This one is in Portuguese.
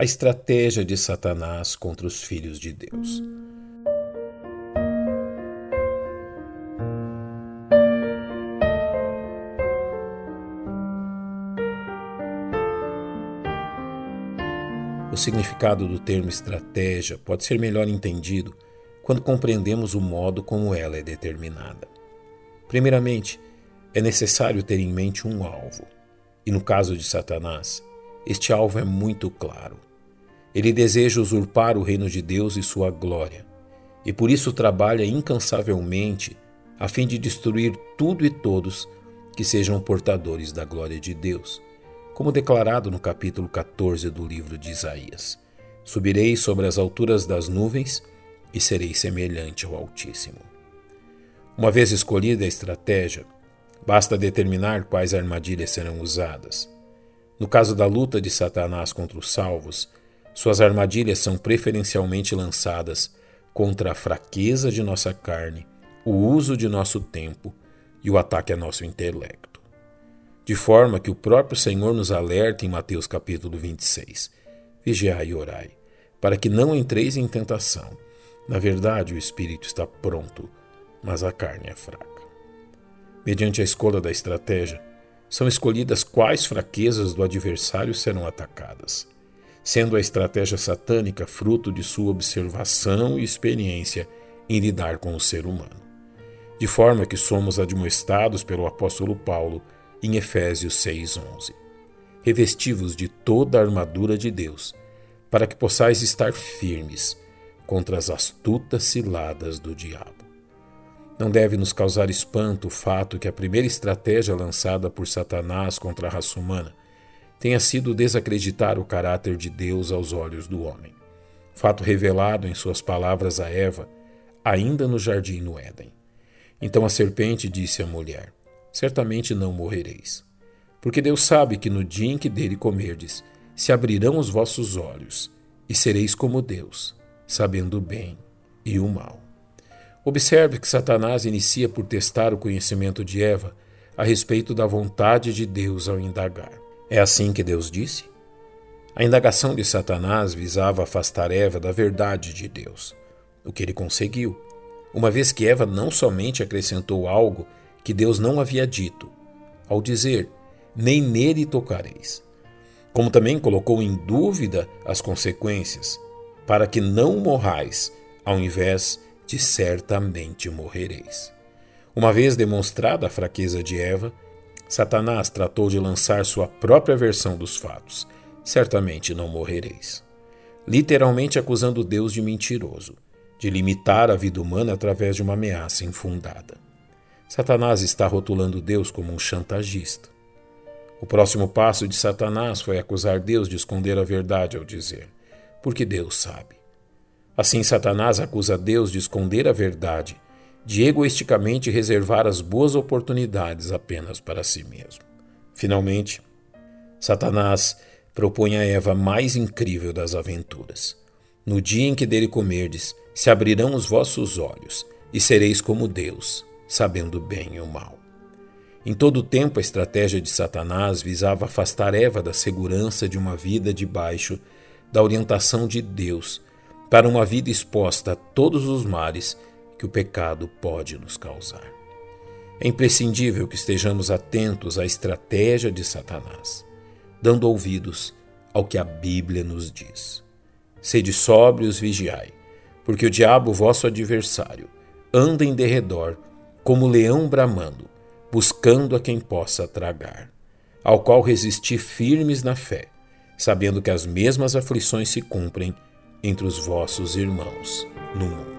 a estratégia de Satanás contra os filhos de Deus. O significado do termo estratégia pode ser melhor entendido quando compreendemos o modo como ela é determinada. Primeiramente, é necessário ter em mente um alvo, e no caso de Satanás, este alvo é muito claro. Ele deseja usurpar o reino de Deus e sua glória, e por isso trabalha incansavelmente a fim de destruir tudo e todos que sejam portadores da glória de Deus, como declarado no capítulo 14 do livro de Isaías. Subirei sobre as alturas das nuvens e serei semelhante ao Altíssimo. Uma vez escolhida a estratégia, basta determinar quais armadilhas serão usadas. No caso da luta de Satanás contra os salvos, suas armadilhas são preferencialmente lançadas contra a fraqueza de nossa carne, o uso de nosso tempo e o ataque a nosso intelecto. De forma que o próprio Senhor nos alerta em Mateus capítulo 26: Vigiai e orai, para que não entreis em tentação. Na verdade, o espírito está pronto, mas a carne é fraca. Mediante a escolha da estratégia, são escolhidas quais fraquezas do adversário serão atacadas sendo a estratégia satânica fruto de sua observação e experiência em lidar com o ser humano. De forma que somos admoestados pelo apóstolo Paulo em Efésios 6:11. Revestivos de toda a armadura de Deus, para que possais estar firmes contra as astutas ciladas do diabo. Não deve nos causar espanto o fato que a primeira estratégia lançada por Satanás contra a raça humana tenha sido desacreditar o caráter de Deus aos olhos do homem. Fato revelado em suas palavras a Eva, ainda no jardim no Éden. Então a serpente disse à mulher: Certamente não morrereis. Porque Deus sabe que no dia em que dele comerdes, se abrirão os vossos olhos, e sereis como Deus, sabendo o bem e o mal. Observe que Satanás inicia por testar o conhecimento de Eva a respeito da vontade de Deus ao indagar. É assim que Deus disse? A indagação de Satanás visava afastar Eva da verdade de Deus, o que ele conseguiu, uma vez que Eva não somente acrescentou algo que Deus não havia dito, ao dizer: Nem nele tocareis, como também colocou em dúvida as consequências, para que não morrais, ao invés de certamente morrereis. Uma vez demonstrada a fraqueza de Eva, Satanás tratou de lançar sua própria versão dos fatos. Certamente não morrereis. Literalmente acusando Deus de mentiroso, de limitar a vida humana através de uma ameaça infundada. Satanás está rotulando Deus como um chantagista. O próximo passo de Satanás foi acusar Deus de esconder a verdade ao dizer: Porque Deus sabe. Assim, Satanás acusa Deus de esconder a verdade de egoisticamente reservar as boas oportunidades apenas para si mesmo. Finalmente, Satanás propõe a Eva mais incrível das aventuras. No dia em que dele comerdes, se abrirão os vossos olhos, e sereis como Deus, sabendo bem e o mal. Em todo o tempo, a estratégia de Satanás visava afastar Eva da segurança de uma vida debaixo da orientação de Deus, para uma vida exposta a todos os mares que o pecado pode nos causar. É imprescindível que estejamos atentos à estratégia de Satanás, dando ouvidos ao que a Bíblia nos diz. Sede sóbrios, vigiai, porque o diabo, vosso adversário, anda em derredor, como leão bramando, buscando a quem possa tragar, ao qual resisti firmes na fé, sabendo que as mesmas aflições se cumprem entre os vossos irmãos no mundo.